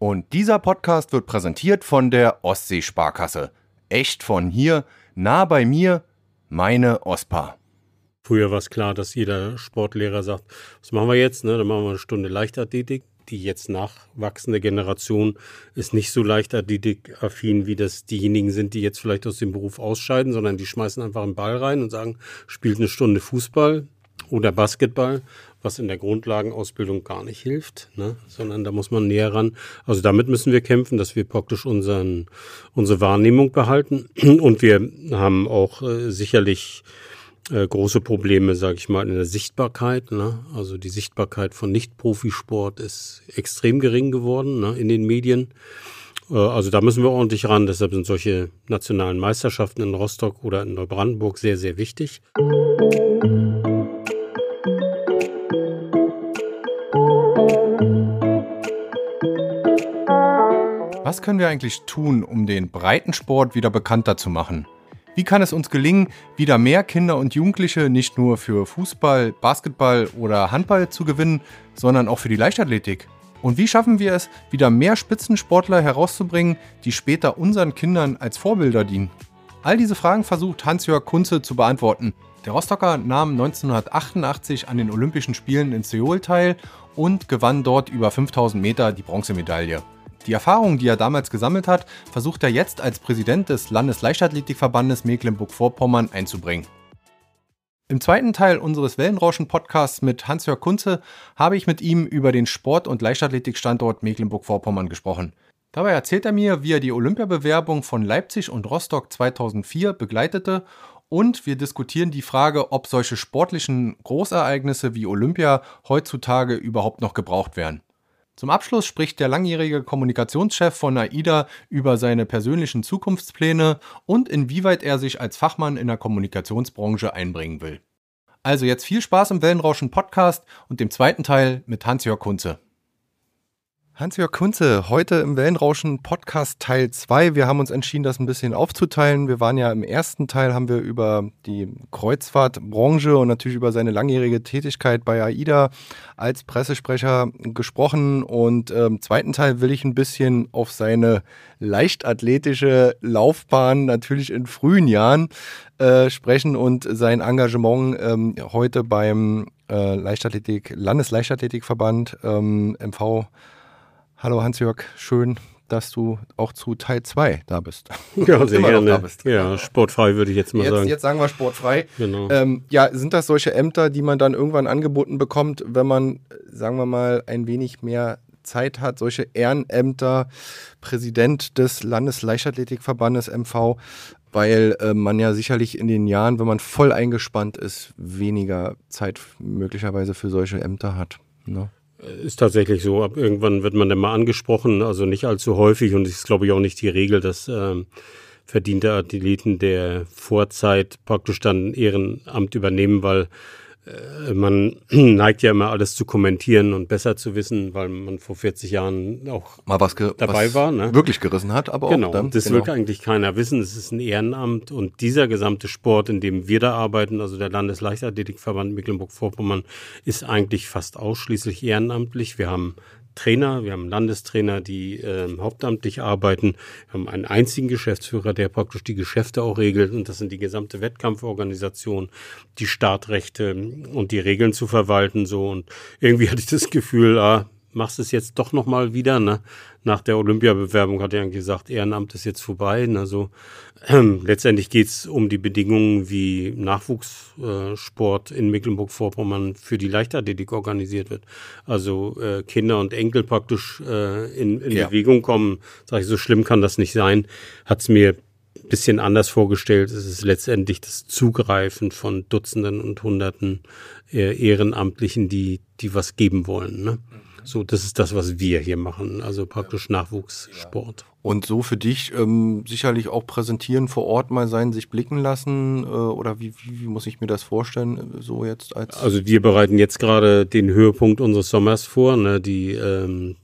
Und dieser Podcast wird präsentiert von der Ostseesparkasse. Echt von hier, nah bei mir, meine OSPA. Früher war es klar, dass jeder Sportlehrer sagt, was machen wir jetzt? Ne? Dann machen wir eine Stunde Leichtathletik. Die jetzt nachwachsende Generation ist nicht so leichtathletik-affin, wie das diejenigen sind, die jetzt vielleicht aus dem Beruf ausscheiden, sondern die schmeißen einfach einen Ball rein und sagen, spielt eine Stunde Fußball oder Basketball, was in der Grundlagenausbildung gar nicht hilft, ne? sondern da muss man näher ran. Also damit müssen wir kämpfen, dass wir praktisch unseren, unsere Wahrnehmung behalten. Und wir haben auch äh, sicherlich äh, große Probleme, sage ich mal, in der Sichtbarkeit. Ne? Also die Sichtbarkeit von Nicht-Profisport ist extrem gering geworden ne? in den Medien. Äh, also da müssen wir ordentlich ran. Deshalb sind solche nationalen Meisterschaften in Rostock oder in Neubrandenburg sehr, sehr wichtig. Was können wir eigentlich tun, um den Breitensport wieder bekannter zu machen? Wie kann es uns gelingen, wieder mehr Kinder und Jugendliche nicht nur für Fußball, Basketball oder Handball zu gewinnen, sondern auch für die Leichtathletik? Und wie schaffen wir es, wieder mehr Spitzensportler herauszubringen, die später unseren Kindern als Vorbilder dienen? All diese Fragen versucht Hans-Jörg Kunze zu beantworten. Der Rostocker nahm 1988 an den Olympischen Spielen in Seoul teil und gewann dort über 5000 Meter die Bronzemedaille. Die Erfahrungen, die er damals gesammelt hat, versucht er jetzt als Präsident des Landesleichtathletikverbandes Mecklenburg-Vorpommern einzubringen. Im zweiten Teil unseres Wellenrauschen-Podcasts mit Hans-Jörg Kunze habe ich mit ihm über den Sport- und Leichtathletikstandort Mecklenburg-Vorpommern gesprochen. Dabei erzählt er mir, wie er die Olympiabewerbung von Leipzig und Rostock 2004 begleitete und wir diskutieren die Frage, ob solche sportlichen Großereignisse wie Olympia heutzutage überhaupt noch gebraucht werden. Zum Abschluss spricht der langjährige Kommunikationschef von AIDA über seine persönlichen Zukunftspläne und inwieweit er sich als Fachmann in der Kommunikationsbranche einbringen will. Also jetzt viel Spaß im Wellenrauschen Podcast und dem zweiten Teil mit Hans-Jörg Kunze. Hans-Jörg Kunze, heute im Wellenrauschen Podcast Teil 2. Wir haben uns entschieden, das ein bisschen aufzuteilen. Wir waren ja im ersten Teil, haben wir über die Kreuzfahrtbranche und natürlich über seine langjährige Tätigkeit bei AIDA als Pressesprecher gesprochen. Und im zweiten Teil will ich ein bisschen auf seine leichtathletische Laufbahn, natürlich in frühen Jahren, äh, sprechen und sein Engagement ähm, heute beim äh, Leichtathletik, Landesleichtathletikverband ähm, MV Hallo Hans-Jörg, schön, dass du auch zu Teil 2 da bist. Ja, sehr gerne. Ja, sportfrei würde ich jetzt mal jetzt, sagen. Jetzt sagen wir sportfrei. Genau. Ähm, ja, sind das solche Ämter, die man dann irgendwann angeboten bekommt, wenn man, sagen wir mal, ein wenig mehr Zeit hat, solche Ehrenämter, Präsident des Landesleichtathletikverbandes MV, weil äh, man ja sicherlich in den Jahren, wenn man voll eingespannt ist, weniger Zeit möglicherweise für solche Ämter hat. Ne? Ist tatsächlich so. Ab irgendwann wird man dann mal angesprochen, also nicht allzu häufig und es ist, glaube ich, auch nicht die Regel, dass ähm, verdiente Athleten der Vorzeit praktisch dann Ehrenamt übernehmen, weil äh, man neigt ja immer alles zu kommentieren und besser zu wissen, weil man vor 40 Jahren auch mal was dabei was war. Ne? Wirklich gerissen hat, aber genau, auch dann. Das genau. will eigentlich keiner wissen. Es ist ein Ehrenamt und dieser gesamte Sport, in dem wir da arbeiten, also der Landesleichtathletikverband Mecklenburg-Vorpommern, ist eigentlich fast ausschließlich ehrenamtlich. Wir haben Trainer, wir haben Landestrainer, die äh, hauptamtlich arbeiten. Wir haben einen einzigen Geschäftsführer, der praktisch die Geschäfte auch regelt und das sind die gesamte Wettkampforganisation, die Startrechte und die Regeln zu verwalten so und irgendwie hatte ich das Gefühl, ah, machst es jetzt doch nochmal wieder. Ne? Nach der Olympiabewerbung hat er eigentlich gesagt, Ehrenamt ist jetzt vorbei. Also äh, letztendlich geht es um die Bedingungen, wie Nachwuchssport äh, in Mecklenburg-Vorpommern für die Leichtathletik organisiert wird. Also äh, Kinder und Enkel praktisch äh, in, in ja. Bewegung kommen. Sag ich, so schlimm kann das nicht sein. Hat es mir bisschen anders vorgestellt. Es ist letztendlich das Zugreifen von Dutzenden und Hunderten äh, Ehrenamtlichen, die, die was geben wollen. Ne? So, das ist das, was wir hier machen, also praktisch Nachwuchssport. Und so für dich ähm, sicherlich auch präsentieren, vor Ort mal sein, sich blicken lassen äh, oder wie, wie, wie, muss ich mir das vorstellen, äh, so jetzt als? Also wir bereiten jetzt gerade den Höhepunkt unseres Sommers vor, ne, die ähm,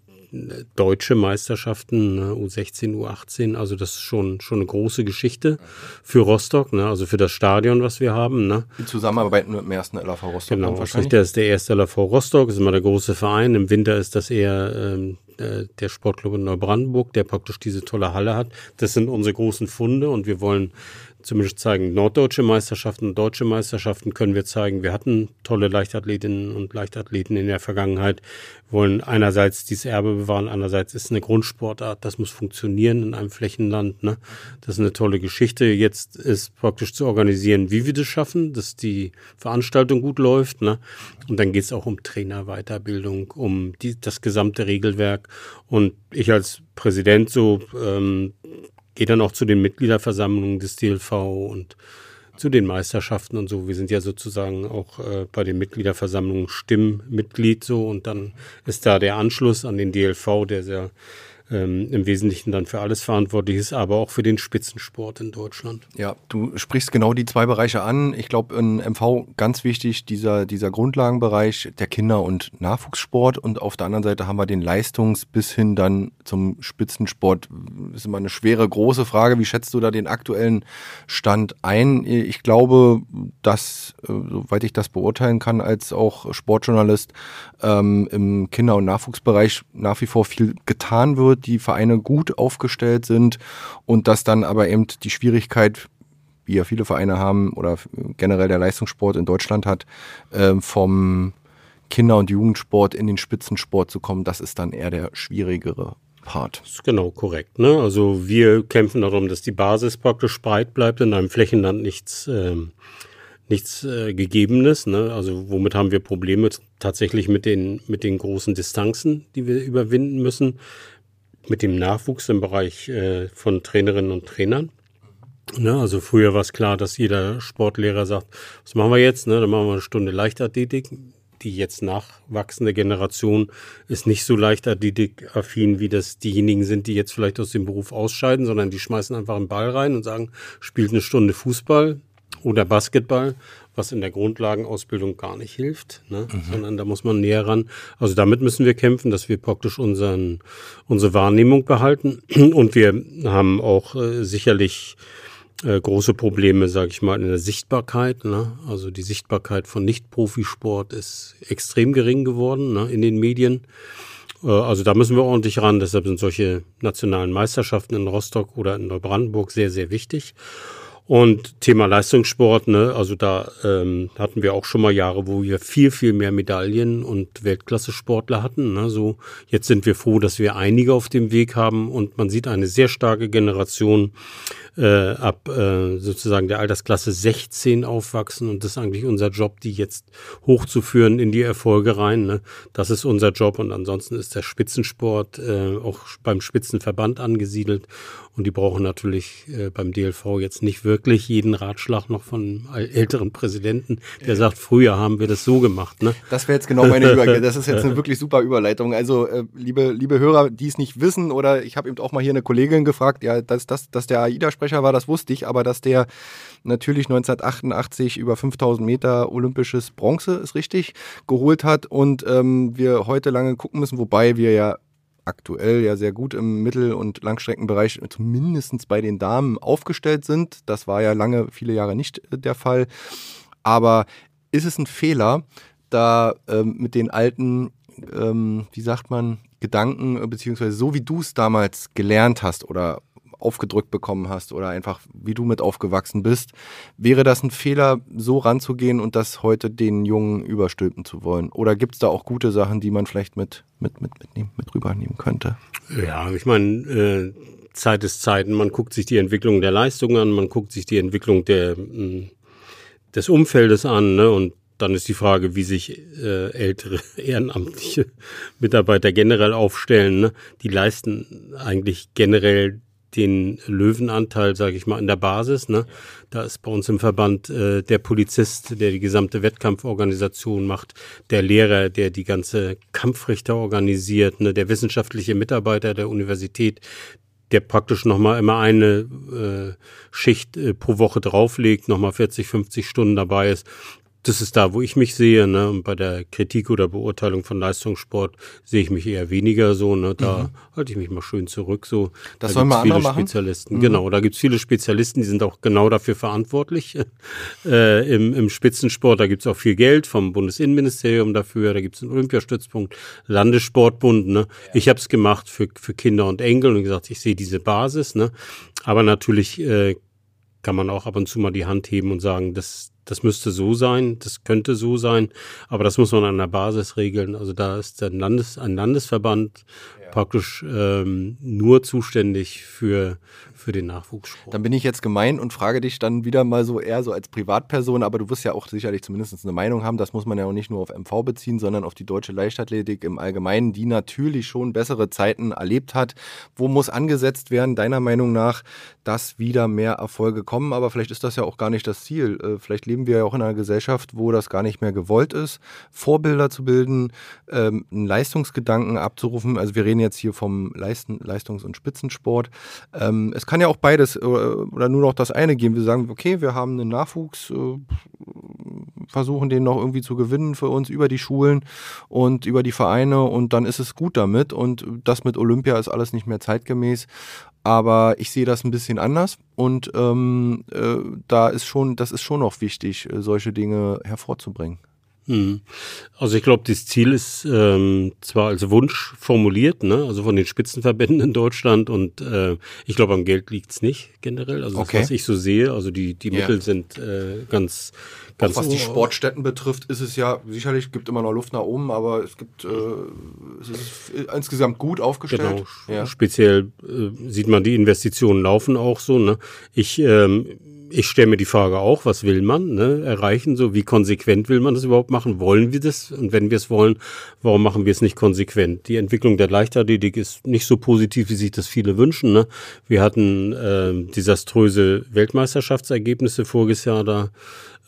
deutsche Meisterschaften, ne, U16, U18, also das ist schon, schon eine große Geschichte für Rostock, ne, also für das Stadion, was wir haben. Ne. Die Zusammenarbeit mit dem ersten LAV Rostock genau, wahrscheinlich? Das ist der erste LAV Rostock, das ist immer der große Verein. Im Winter ist das eher ähm, äh, der Sportclub in Neubrandenburg, der praktisch diese tolle Halle hat. Das sind unsere großen Funde und wir wollen zumindest zeigen, norddeutsche Meisterschaften, deutsche Meisterschaften können wir zeigen. Wir hatten tolle Leichtathletinnen und Leichtathleten in der Vergangenheit, wollen einerseits dieses Erbe bewahren, andererseits ist eine Grundsportart, das muss funktionieren in einem Flächenland. Ne? Das ist eine tolle Geschichte. Jetzt ist praktisch zu organisieren, wie wir das schaffen, dass die Veranstaltung gut läuft. Ne? Und dann geht es auch um Trainerweiterbildung, um die, das gesamte Regelwerk. Und ich als Präsident so ähm, gehe dann auch zu den Mitgliederversammlungen des DLV und zu den Meisterschaften und so. Wir sind ja sozusagen auch äh, bei den Mitgliederversammlungen Stimmmitglied so und dann ist da der Anschluss an den DLV, der sehr ähm, im Wesentlichen dann für alles verantwortlich ist, aber auch für den Spitzensport in Deutschland. Ja, du sprichst genau die zwei Bereiche an. Ich glaube, in MV ganz wichtig dieser, dieser Grundlagenbereich der Kinder- und Nachwuchssport und auf der anderen Seite haben wir den Leistungs- bis hin dann zum Spitzensport. Das ist immer eine schwere, große Frage. Wie schätzt du da den aktuellen Stand ein? Ich glaube, dass, äh, soweit ich das beurteilen kann, als auch Sportjournalist ähm, im Kinder- und Nachwuchsbereich nach wie vor viel getan wird die Vereine gut aufgestellt sind und dass dann aber eben die Schwierigkeit, wie ja viele Vereine haben oder generell der Leistungssport in Deutschland hat, ähm, vom Kinder- und Jugendsport in den Spitzensport zu kommen, das ist dann eher der schwierigere Part. Das ist genau korrekt. Ne? Also wir kämpfen darum, dass die Basis praktisch breit bleibt, in einem Flächenland nichts, ähm, nichts äh, Gegebenes. Ne? Also womit haben wir Probleme tatsächlich mit den, mit den großen Distanzen, die wir überwinden müssen mit dem Nachwuchs im Bereich äh, von Trainerinnen und Trainern. Ne, also früher war es klar, dass jeder Sportlehrer sagt, was machen wir jetzt? Ne, dann machen wir eine Stunde Leichtathletik. Die jetzt nachwachsende Generation ist nicht so leichtathletik-affin, wie das diejenigen sind, die jetzt vielleicht aus dem Beruf ausscheiden, sondern die schmeißen einfach einen Ball rein und sagen, spielt eine Stunde Fußball oder Basketball was in der Grundlagenausbildung gar nicht hilft, ne? Mhm. sondern da muss man näher ran. Also damit müssen wir kämpfen, dass wir praktisch unseren, unsere Wahrnehmung behalten. Und wir haben auch äh, sicherlich äh, große Probleme, sage ich mal, in der Sichtbarkeit. Ne? Also die Sichtbarkeit von Nicht-Profisport ist extrem gering geworden ne? in den Medien. Äh, also da müssen wir ordentlich ran. Deshalb sind solche nationalen Meisterschaften in Rostock oder in Neubrandenburg sehr, sehr wichtig. Und Thema Leistungssport, ne, also da ähm, hatten wir auch schon mal Jahre, wo wir viel, viel mehr Medaillen und Weltklasse-Sportler hatten. Ne, so jetzt sind wir froh, dass wir einige auf dem Weg haben und man sieht eine sehr starke Generation äh, ab äh, sozusagen der Altersklasse 16 aufwachsen und das ist eigentlich unser Job, die jetzt hochzuführen in die Erfolge rein. Ne? Das ist unser Job und ansonsten ist der Spitzensport äh, auch beim Spitzenverband angesiedelt und die brauchen natürlich äh, beim DLV jetzt nicht wirklich jeden Ratschlag noch von älteren Präsidenten, der sagt, früher haben wir das so gemacht. Ne? Das wäre jetzt genau meine Überleitung. Das ist jetzt eine wirklich super Überleitung. Also äh, liebe, liebe Hörer, die es nicht wissen oder ich habe eben auch mal hier eine Kollegin gefragt, ja, dass, dass, dass der AIDA-Sprecher war, das wusste ich, aber dass der natürlich 1988 über 5000 Meter olympisches Bronze, ist richtig, geholt hat und ähm, wir heute lange gucken müssen, wobei wir ja aktuell ja sehr gut im Mittel- und Langstreckenbereich, zumindest bei den Damen, aufgestellt sind. Das war ja lange, viele Jahre nicht äh, der Fall. Aber ist es ein Fehler, da ähm, mit den alten, ähm, wie sagt man, Gedanken, äh, beziehungsweise so wie du es damals gelernt hast oder aufgedrückt bekommen hast oder einfach wie du mit aufgewachsen bist. Wäre das ein Fehler, so ranzugehen und das heute den Jungen überstülpen zu wollen? Oder gibt es da auch gute Sachen, die man vielleicht mit, mit, mit, mitnehmen, mit rübernehmen könnte? Ja, ich meine, äh, Zeit ist Zeit. Man guckt sich die Entwicklung der Leistung an, man guckt sich die Entwicklung der, mm, des Umfeldes an ne? und dann ist die Frage, wie sich äh, ältere ehrenamtliche Mitarbeiter generell aufstellen. Ne? Die leisten eigentlich generell den Löwenanteil, sage ich mal, in der Basis. Ne? Da ist bei uns im Verband äh, der Polizist, der die gesamte Wettkampforganisation macht, der Lehrer, der die ganze Kampfrichter organisiert, ne? der wissenschaftliche Mitarbeiter der Universität, der praktisch nochmal immer eine äh, Schicht äh, pro Woche drauflegt, nochmal 40, 50 Stunden dabei ist das ist da, wo ich mich sehe. Ne? Und bei der Kritik oder Beurteilung von Leistungssport sehe ich mich eher weniger so. Ne? Da mhm. halte ich mich mal schön zurück. So. Das da sollen wir viele Spezialisten. Mhm. Genau, da gibt es viele Spezialisten, die sind auch genau dafür verantwortlich äh, im, im Spitzensport. Da gibt es auch viel Geld vom Bundesinnenministerium dafür. Da gibt es einen Olympiastützpunkt, Landessportbund. Ne? Ja. Ich habe es gemacht für, für Kinder und Enkel und gesagt, ich sehe diese Basis. Ne? Aber natürlich äh, kann man auch ab und zu mal die Hand heben und sagen, das, das müsste so sein, das könnte so sein, aber das muss man an der Basis regeln. Also da ist ein, Landes, ein Landesverband ja. praktisch ähm, nur zuständig für, für den Nachwuchssport. Dann bin ich jetzt gemein und frage dich dann wieder mal so eher so als Privatperson, aber du wirst ja auch sicherlich zumindest eine Meinung haben, das muss man ja auch nicht nur auf MV beziehen, sondern auf die deutsche Leichtathletik im Allgemeinen, die natürlich schon bessere Zeiten erlebt hat. Wo muss angesetzt werden, deiner Meinung nach, dass wieder mehr Erfolge kommen? Aber vielleicht ist das ja auch gar nicht das Ziel. Äh, vielleicht leben wir ja auch in einer Gesellschaft, wo das gar nicht mehr gewollt ist, Vorbilder zu bilden, ähm, einen Leistungsgedanken abzurufen. Also wir reden jetzt hier vom Leistungs- und Spitzensport. Ähm, es kann ja auch beides äh, oder nur noch das eine geben. Wir sagen, okay, wir haben einen Nachwuchs, äh, versuchen den noch irgendwie zu gewinnen für uns über die Schulen und über die Vereine und dann ist es gut damit. Und das mit Olympia ist alles nicht mehr zeitgemäß. Aber ich sehe das ein bisschen anders und ähm, äh, da ist schon, das ist schon noch wichtig, solche Dinge hervorzubringen. Hm. Also ich glaube, das Ziel ist ähm, zwar als Wunsch formuliert, ne, also von den Spitzenverbänden in Deutschland und äh, ich glaube, am Geld liegt's nicht generell. Also das, was ich so sehe, also die, die yeah. Mittel sind äh, ganz, ganz. Auch was die Sportstätten betrifft, ist es ja sicherlich gibt immer noch Luft nach oben, aber es gibt äh, es ist insgesamt gut aufgestellt. Genau. Ja. Speziell äh, sieht man, die Investitionen laufen auch so. Ne? Ich ähm, ich stelle mir die Frage auch, was will man ne, erreichen? So, wie konsequent will man das überhaupt machen? Wollen wir das? Und wenn wir es wollen, warum machen wir es nicht konsequent? Die Entwicklung der Leichtathletik ist nicht so positiv, wie sich das viele wünschen. Ne? Wir hatten äh, desaströse Weltmeisterschaftsergebnisse voriges Jahr da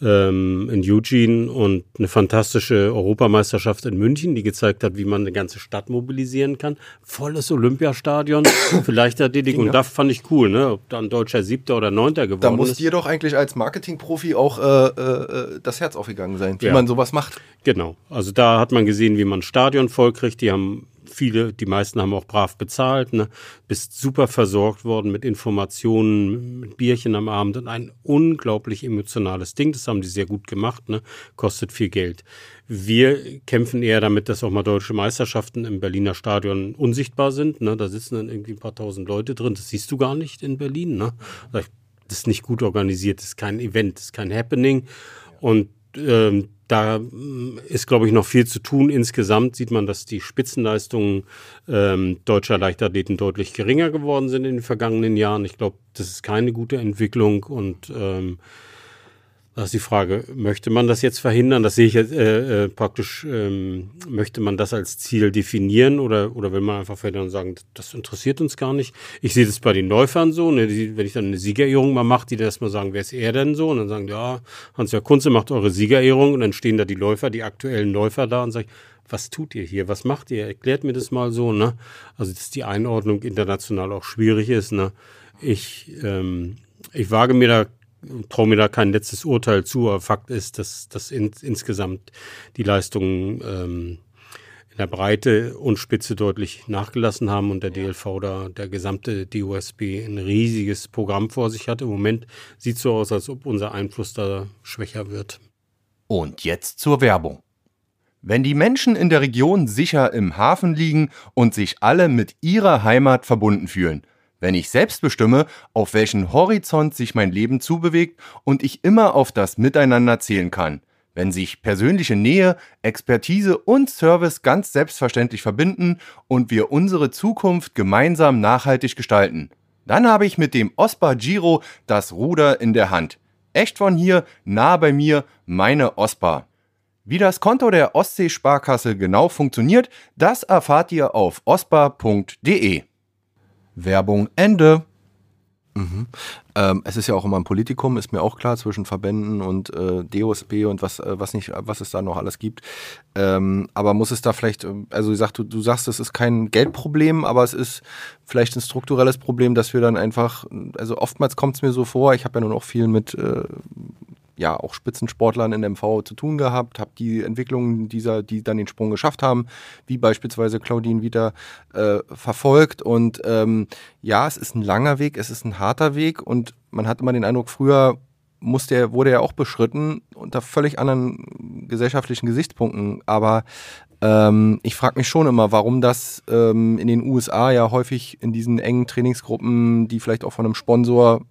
ähm, in Eugene und eine fantastische Europameisterschaft in München, die gezeigt hat, wie man eine ganze Stadt mobilisieren kann. Volles Olympiastadion für Leichtathletik und das fand ich cool, ne? Ob da ein deutscher Siebter oder Neunter geworden ist. Da muss dir doch eigentlich als Marketingprofi auch äh, äh, das Herz aufgegangen sein, wie ja. man sowas macht. Genau. Also da hat man gesehen, wie man ein Stadion vollkriegt. Die haben viele, die meisten haben auch brav bezahlt, ne? bist super versorgt worden mit Informationen, mit Bierchen am Abend und ein unglaublich emotionales Ding. Das haben die sehr gut gemacht, ne? kostet viel Geld. Wir kämpfen eher damit, dass auch mal deutsche Meisterschaften im Berliner Stadion unsichtbar sind. Ne? Da sitzen dann irgendwie ein paar tausend Leute drin. Das siehst du gar nicht in Berlin. Ne? Das ist nicht gut organisiert, das ist kein Event, das ist kein Happening. Und ähm, da mm, ist, glaube ich, noch viel zu tun. Insgesamt sieht man, dass die Spitzenleistungen ähm, deutscher Leichtathleten deutlich geringer geworden sind in den vergangenen Jahren. Ich glaube, das ist keine gute Entwicklung und ähm, das ist die Frage, möchte man das jetzt verhindern? Das sehe ich jetzt äh, äh, praktisch, ähm, möchte man das als Ziel definieren oder, oder will man einfach verhindern und sagen, das interessiert uns gar nicht? Ich sehe das bei den Läufern so, ne, die, wenn ich dann eine Siegerehrung mal mache, die dann erstmal sagen, wer ist er denn so? Und dann sagen, ja, Hans-Jörg Kunze macht eure Siegerehrung und dann stehen da die Läufer, die aktuellen Läufer da und sagen, was tut ihr hier? Was macht ihr? Erklärt mir das mal so, ne? Also, dass die Einordnung international auch schwierig ist, ne? Ich, ähm, ich wage mir da traue mir da kein letztes Urteil zu, aber Fakt ist, dass, dass in, insgesamt die Leistungen ähm, in der Breite und Spitze deutlich nachgelassen haben und der DLV da, der gesamte DOSB ein riesiges Programm vor sich hat. Im Moment sieht es so aus, als ob unser Einfluss da schwächer wird. Und jetzt zur Werbung. Wenn die Menschen in der Region sicher im Hafen liegen und sich alle mit ihrer Heimat verbunden fühlen, wenn ich selbst bestimme, auf welchen Horizont sich mein Leben zubewegt und ich immer auf das Miteinander zählen kann, wenn sich persönliche Nähe, Expertise und Service ganz selbstverständlich verbinden und wir unsere Zukunft gemeinsam nachhaltig gestalten, dann habe ich mit dem OSPA Giro das Ruder in der Hand. Echt von hier, nah bei mir, meine OSPA. Wie das Konto der Ostsee-Sparkasse genau funktioniert, das erfahrt ihr auf ospa.de. Werbung Ende. Mhm. Ähm, es ist ja auch immer ein Politikum, ist mir auch klar, zwischen Verbänden und äh, DOSB und was, äh, was, nicht, was es da noch alles gibt. Ähm, aber muss es da vielleicht, äh, also du, du sagst, es ist kein Geldproblem, aber es ist vielleicht ein strukturelles Problem, dass wir dann einfach, also oftmals kommt es mir so vor, ich habe ja nun auch viel mit äh, ja auch Spitzensportlern in MV zu tun gehabt, habe die Entwicklungen dieser, die dann den Sprung geschafft haben, wie beispielsweise Claudine wieder äh, verfolgt. Und ähm, ja, es ist ein langer Weg, es ist ein harter Weg und man hat immer den Eindruck, früher musste er, wurde er auch beschritten unter völlig anderen gesellschaftlichen Gesichtspunkten. Aber ähm, ich frage mich schon immer, warum das ähm, in den USA ja häufig in diesen engen Trainingsgruppen, die vielleicht auch von einem Sponsor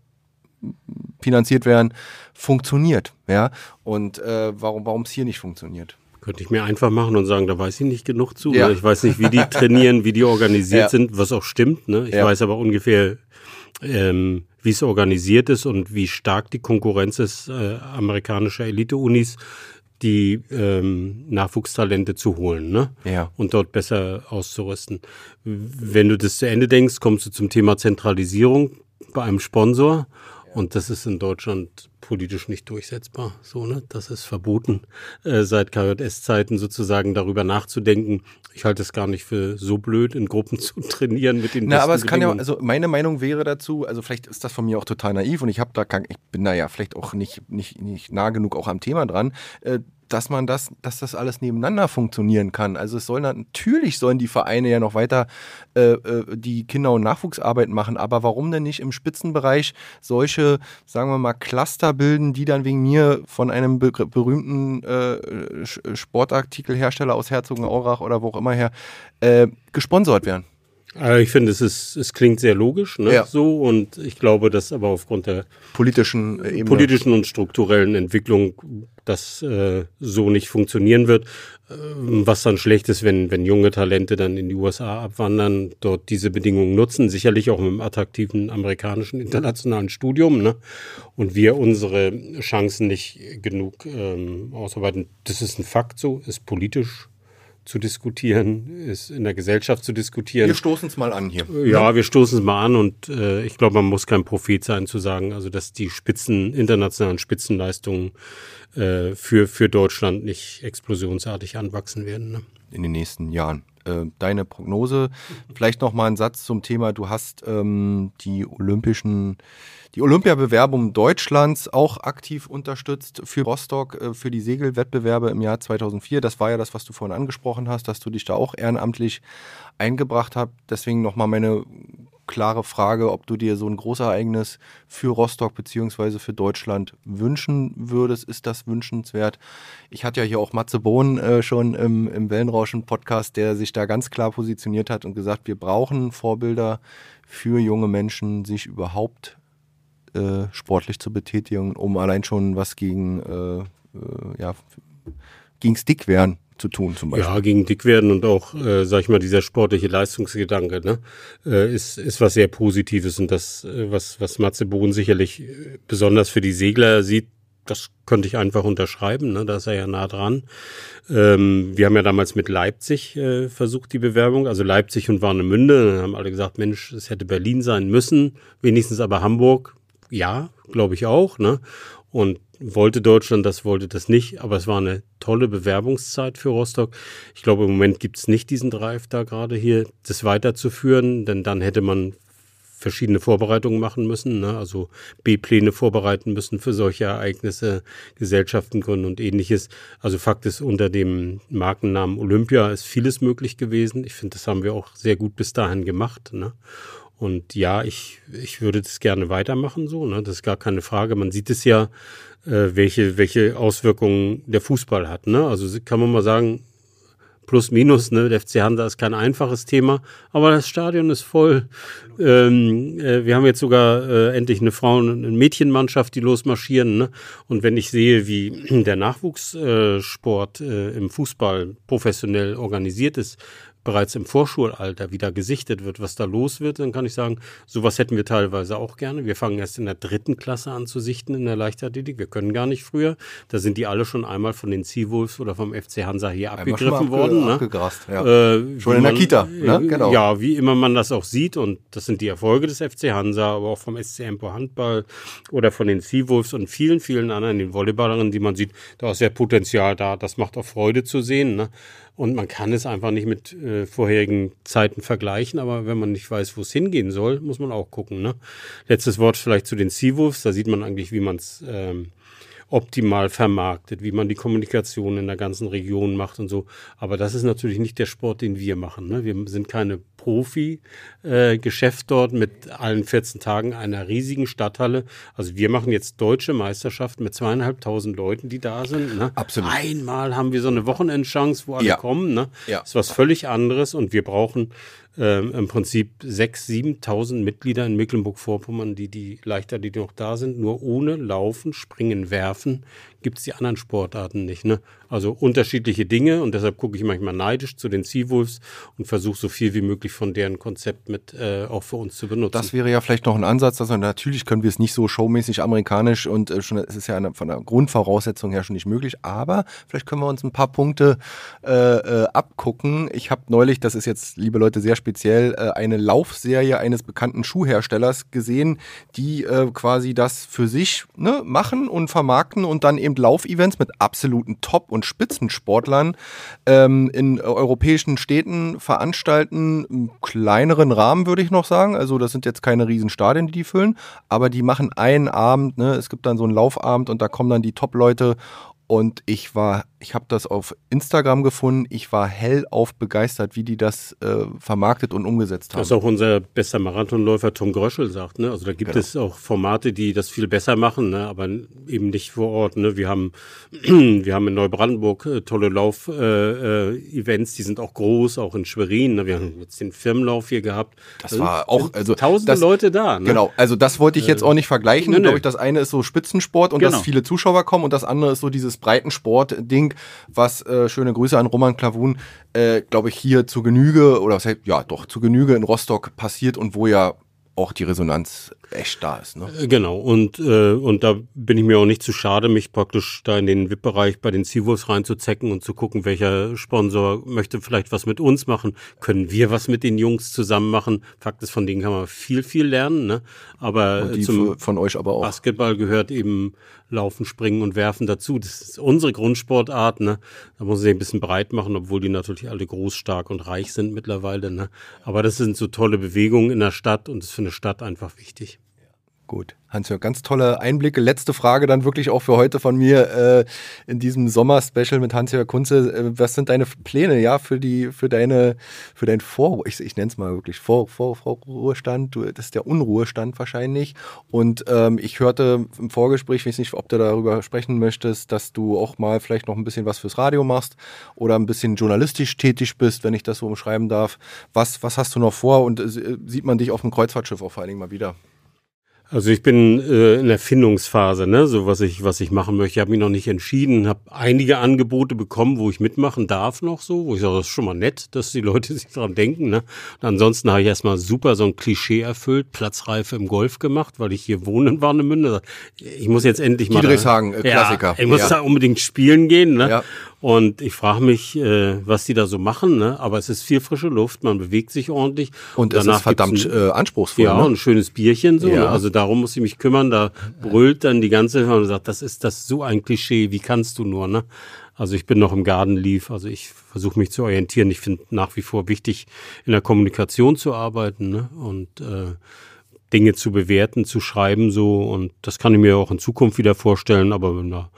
finanziert werden, funktioniert. Ja? Und äh, warum es hier nicht funktioniert. Könnte ich mir einfach machen und sagen, da weiß ich nicht genug zu. Ja. Ich weiß nicht, wie die trainieren, wie die organisiert ja. sind, was auch stimmt. Ne? Ich ja. weiß aber ungefähr, ähm, wie es organisiert ist und wie stark die Konkurrenz ist äh, amerikanischer Elite-Unis die ähm, Nachwuchstalente zu holen ne? ja. und dort besser auszurüsten. Wenn du das zu Ende denkst, kommst du zum Thema Zentralisierung bei einem Sponsor und das ist in Deutschland politisch nicht durchsetzbar. So, ne? Das ist verboten, äh, seit KJS-Zeiten sozusagen darüber nachzudenken. Ich halte es gar nicht für so blöd, in Gruppen zu trainieren mit den Na, aber es kann ja, also meine Meinung wäre dazu, also vielleicht ist das von mir auch total naiv und ich habe da, ich bin da ja vielleicht auch nicht, nicht, nicht nah genug auch am Thema dran. Äh, dass man das, dass das alles nebeneinander funktionieren kann. Also es sollen natürlich sollen die Vereine ja noch weiter äh, äh, die Kinder- und Nachwuchsarbeit machen, aber warum denn nicht im Spitzenbereich solche, sagen wir mal, Cluster bilden, die dann wegen mir von einem be berühmten äh, Sportartikelhersteller aus Herzogenaurach oder wo auch immer her äh, gesponsert werden? Also ich finde, es ist, es klingt sehr logisch, ne? Ja. So und ich glaube, dass aber aufgrund der politischen Ebene. politischen und strukturellen Entwicklung das äh, so nicht funktionieren wird. Äh, was dann schlecht ist, wenn, wenn junge Talente dann in die USA abwandern, dort diese Bedingungen nutzen, sicherlich auch mit einem attraktiven amerikanischen internationalen Studium, ne? Und wir unsere Chancen nicht genug ähm, ausarbeiten. Das ist ein Fakt so, ist politisch zu diskutieren, ist in der Gesellschaft zu diskutieren. Wir stoßen es mal an hier. Ja, wir stoßen es mal an und äh, ich glaube, man muss kein Prophet sein zu sagen, also dass die Spitzen, internationalen Spitzenleistungen äh, für, für Deutschland nicht explosionsartig anwachsen werden. Ne? In den nächsten Jahren. Äh, deine Prognose, vielleicht noch mal ein Satz zum Thema, du hast ähm, die olympischen die Olympiabewerbung Deutschlands auch aktiv unterstützt für Rostock, äh, für die Segelwettbewerbe im Jahr 2004. Das war ja das, was du vorhin angesprochen hast, dass du dich da auch ehrenamtlich eingebracht hast. Deswegen nochmal meine klare Frage, ob du dir so ein Großereignis für Rostock beziehungsweise für Deutschland wünschen würdest. Ist das wünschenswert? Ich hatte ja hier auch Matze Bohn äh, schon im, im Wellenrauschen-Podcast, der sich da ganz klar positioniert hat und gesagt, wir brauchen Vorbilder für junge Menschen, sich überhaupt äh, sportlich zu betätigen, um allein schon was gegen, äh, äh ja, gegen Stick werden zu tun zum Beispiel. Ja, gegen dick werden und auch, äh, sag ich mal, dieser sportliche Leistungsgedanke, ne, äh, ist, ist was sehr Positives und das, äh, was, was Matze Bohn sicherlich äh, besonders für die Segler sieht, das könnte ich einfach unterschreiben, ne? da ist er ja nah dran. Ähm, wir haben ja damals mit Leipzig äh, versucht, die Bewerbung, also Leipzig und Warnemünde. Dann haben alle gesagt, Mensch, es hätte Berlin sein müssen, wenigstens aber Hamburg ja, glaube ich auch. Ne? Und wollte Deutschland das, wollte das nicht. Aber es war eine tolle Bewerbungszeit für Rostock. Ich glaube, im Moment gibt es nicht diesen Drive da gerade hier, das weiterzuführen, denn dann hätte man verschiedene Vorbereitungen machen müssen, ne? also B-Pläne vorbereiten müssen für solche Ereignisse, Gesellschaften gründen und ähnliches. Also Fakt ist, unter dem Markennamen Olympia ist vieles möglich gewesen. Ich finde, das haben wir auch sehr gut bis dahin gemacht. Ne? Und ja, ich, ich würde das gerne weitermachen, so, ne? Das ist gar keine Frage. Man sieht es ja, äh, welche, welche Auswirkungen der Fußball hat. Ne? Also kann man mal sagen, plus minus, ne? Der FC Hansa ist kein einfaches Thema, aber das Stadion ist voll. Ähm, äh, wir haben jetzt sogar äh, endlich eine Frauen- und Mädchenmannschaft, die losmarschieren. Ne? Und wenn ich sehe, wie der Nachwuchssport äh, im Fußball professionell organisiert ist, bereits im Vorschulalter wieder gesichtet wird, was da los wird, dann kann ich sagen, sowas hätten wir teilweise auch gerne. Wir fangen erst in der dritten Klasse an zu sichten in der Leichtathletik. Wir können gar nicht früher. Da sind die alle schon einmal von den Seawolves oder vom FC Hansa hier einmal abgegriffen worden. Ne? Abgegrast, ja. Äh, schon in der Kita, ne? Äh, genau. Ja, wie immer man das auch sieht. Und das sind die Erfolge des FC Hansa, aber auch vom SC Empo Handball oder von den Seawolves und vielen, vielen anderen, den Volleyballerinnen, die man sieht. Da ist ja Potenzial da. Das macht auch Freude zu sehen. Ne? Und man kann es einfach nicht mit äh, vorherigen Zeiten vergleichen, aber wenn man nicht weiß, wo es hingehen soll, muss man auch gucken. Ne? Letztes Wort vielleicht zu den Seawolves. Da sieht man eigentlich, wie man es ähm, optimal vermarktet, wie man die Kommunikation in der ganzen Region macht und so. Aber das ist natürlich nicht der Sport, den wir machen. Ne? Wir sind keine Profi-Geschäft äh, dort mit allen 14 Tagen einer riesigen Stadthalle. Also wir machen jetzt deutsche Meisterschaften mit zweieinhalbtausend Leuten, die da sind. Ne? Absolut. Einmal haben wir so eine Wochenendchance, wo alle Ja. kommen. Ne? Ja. Das ist was völlig anderes und wir brauchen ähm, im Prinzip 6.000, 7.000 Mitglieder in Mecklenburg-Vorpommern, die die Leichtathletik noch da sind. Nur ohne Laufen, Springen, Werfen gibt es die anderen Sportarten nicht. Ne? Also unterschiedliche Dinge und deshalb gucke ich manchmal neidisch zu den Seawolves und versuche so viel wie möglich von deren Konzept mit äh, auch für uns zu benutzen. Das wäre ja vielleicht noch ein Ansatz, dass wir natürlich können wir es nicht so showmäßig amerikanisch und äh, schon, es ist ja eine, von der Grundvoraussetzung her schon nicht möglich, aber vielleicht können wir uns ein paar Punkte äh, äh, abgucken. Ich habe neulich, das ist jetzt, liebe Leute, sehr speziell, äh, eine Laufserie eines bekannten Schuhherstellers gesehen, die äh, quasi das für sich ne, machen und vermarkten und dann eben Laufevents mit absoluten Top- und Spitzensportlern ähm, in äh, europäischen Städten veranstalten, im kleineren Rahmen würde ich noch sagen. Also das sind jetzt keine riesen Stadien, die die füllen, aber die machen einen Abend, ne? es gibt dann so einen Laufabend und da kommen dann die Top-Leute und ich war, ich habe das auf Instagram gefunden, ich war hellauf begeistert, wie die das äh, vermarktet und umgesetzt haben. Was auch unser bester Marathonläufer Tom Gröschel sagt. Ne? Also da gibt Genau. es auch Formate, die das viel besser machen, ne? aber eben nicht vor Ort. Ne? Wir, haben, wir haben in Neubrandenburg äh, tolle Lauf-Events, die sind auch groß, auch in Schwerin. Ne? Wir haben jetzt den Firmenlauf hier gehabt. Das Da war auch- also tausende das- Leute da. Ne? Genau, also das wollte ich jetzt auch nicht vergleichen. nö, nö. Glaube ich, das eine ist so Spitzensport und Genau. dass viele Zuschauer kommen und das andere ist so dieses Breitensport-Ding, was äh, schöne Grüße an Roman Klavun, äh, glaube ich, hier zu Genüge oder was heißt, ja doch, zu Genüge in Rostock passiert und wo ja auch die Resonanz echt da ist. Ne? Äh, Genau, und, äh, und da bin ich mir auch nicht zu schade, mich praktisch da in den VIP-Bereich bei den Seawolves reinzuzecken und zu gucken, welcher Sponsor möchte vielleicht was mit uns machen. Können wir was mit den Jungs zusammen machen? Fakt ist, von denen kann man viel, viel lernen. Ne? Aber zum von euch aber auch. Basketball gehört eben Laufen, Springen und Werfen dazu. Das ist unsere Grundsportart. Ne? Da muss man sich ein bisschen breit machen, obwohl die natürlich alle groß, stark und reich sind mittlerweile. Ne? Aber das sind so tolle Bewegungen in der Stadt und das ist für eine Stadt einfach wichtig. Gut, Hans-Jörg, ganz tolle Einblicke. Letzte Frage dann wirklich auch für heute von mir äh, in diesem Sommer-Special mit Hans-Jörg Kunze. Äh, was sind deine Pläne, ja, für die, für deine, für dein Vor, ich, ich nenne es mal wirklich Vor, Vor, Vorruhestand. Das ist der Unruhestand wahrscheinlich. Und ähm, ich hörte im Vorgespräch, ich weiß nicht, ob du darüber sprechen möchtest, dass du auch mal vielleicht noch ein bisschen was fürs Radio machst oder ein bisschen journalistisch tätig bist, wenn ich das so umschreiben darf. Was, was hast du noch vor und äh, sieht man dich auf dem Kreuzfahrtschiff auch vor allen Dingen mal wieder? Also ich bin äh, in der Findungsphase, ne, so was ich was ich machen möchte. Ich habe mich noch nicht entschieden, habe einige Angebote bekommen, wo ich mitmachen darf noch so, wo ich sage, das ist schon mal nett, dass die Leute sich dran denken. Ne? Und ansonsten habe ich erstmal super so ein Klischee erfüllt, Platzreife im Golf gemacht, weil ich hier wohne in Warnemünde. Ich muss jetzt endlich mal Friedrichshagen, äh, Klassiker. Ja, ich muss Ja. da unbedingt spielen gehen. Ne? Ja. Und ich frage mich, äh, was die da so machen. Ne? Aber es ist viel frische Luft, man bewegt sich ordentlich. Und es danach ist verdammt ein- äh, anspruchsvoll. ja, ne? und ein schönes Bierchen so. Ja. Ne? Also darum muss ich mich kümmern. Da brüllt dann die ganze und sagt, das ist das so ein Klischee. Wie kannst du nur? Ne? Also ich bin noch im Garden Leaf. Also ich versuche mich zu orientieren. Ich finde nach wie vor wichtig, in der Kommunikation zu arbeiten ne? und äh, Dinge zu bewerten, zu schreiben so. Und das kann ich mir auch in Zukunft wieder vorstellen. Aber bin da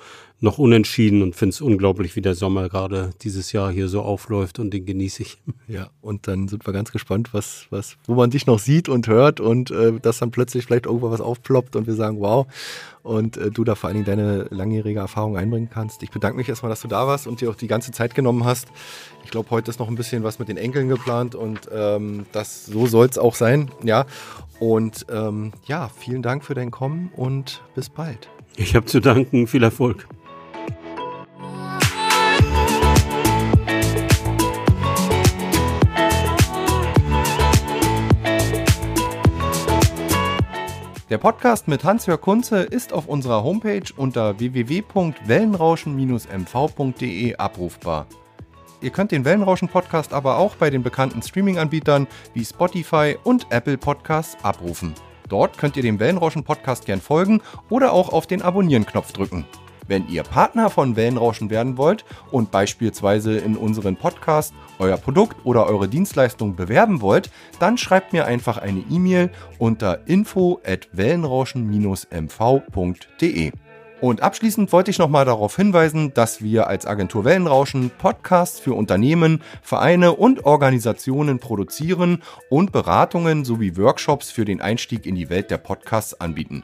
noch unentschieden und finde es unglaublich, wie der Sommer gerade dieses Jahr hier so aufläuft und den genieße ich. Ja, und dann sind wir ganz gespannt, was, was, wo man dich noch sieht und hört und äh, dass dann plötzlich vielleicht irgendwo was aufploppt und wir sagen, wow, und äh, du da vor allen Dingen deine langjährige Erfahrung einbringen kannst. Ich bedanke mich erstmal, dass du da warst und dir auch die ganze Zeit genommen hast. Ich glaube, heute ist noch ein bisschen was mit den Enkeln geplant und ähm, das so soll es auch sein, ja. Und ähm, ja, vielen Dank für dein Kommen und bis bald. Ich habe zu danken. Viel Erfolg. Der Podcast mit Hans-Jörg Kunze ist auf unserer Homepage unter www.wellenrauschen-mv.de abrufbar. Ihr könnt den Wellenrauschen-Podcast aber auch bei den bekannten Streaming-Anbietern wie Spotify und Apple Podcasts abrufen. Dort könnt ihr dem Wellenrauschen-Podcast gern folgen oder auch auf den Abonnieren-Knopf drücken. Wenn ihr Partner von Wellenrauschen werden wollt und beispielsweise in unseren Podcast euer Produkt oder eure Dienstleistung bewerben wollt, dann schreibt mir einfach eine E-Mail unter info@wellenrauschen-mv.de. Und abschließend wollte ich nochmal darauf hinweisen, dass wir als Agentur Wellenrauschen Podcasts für Unternehmen, Vereine und Organisationen produzieren und Beratungen sowie Workshops für den Einstieg in die Welt der Podcasts anbieten.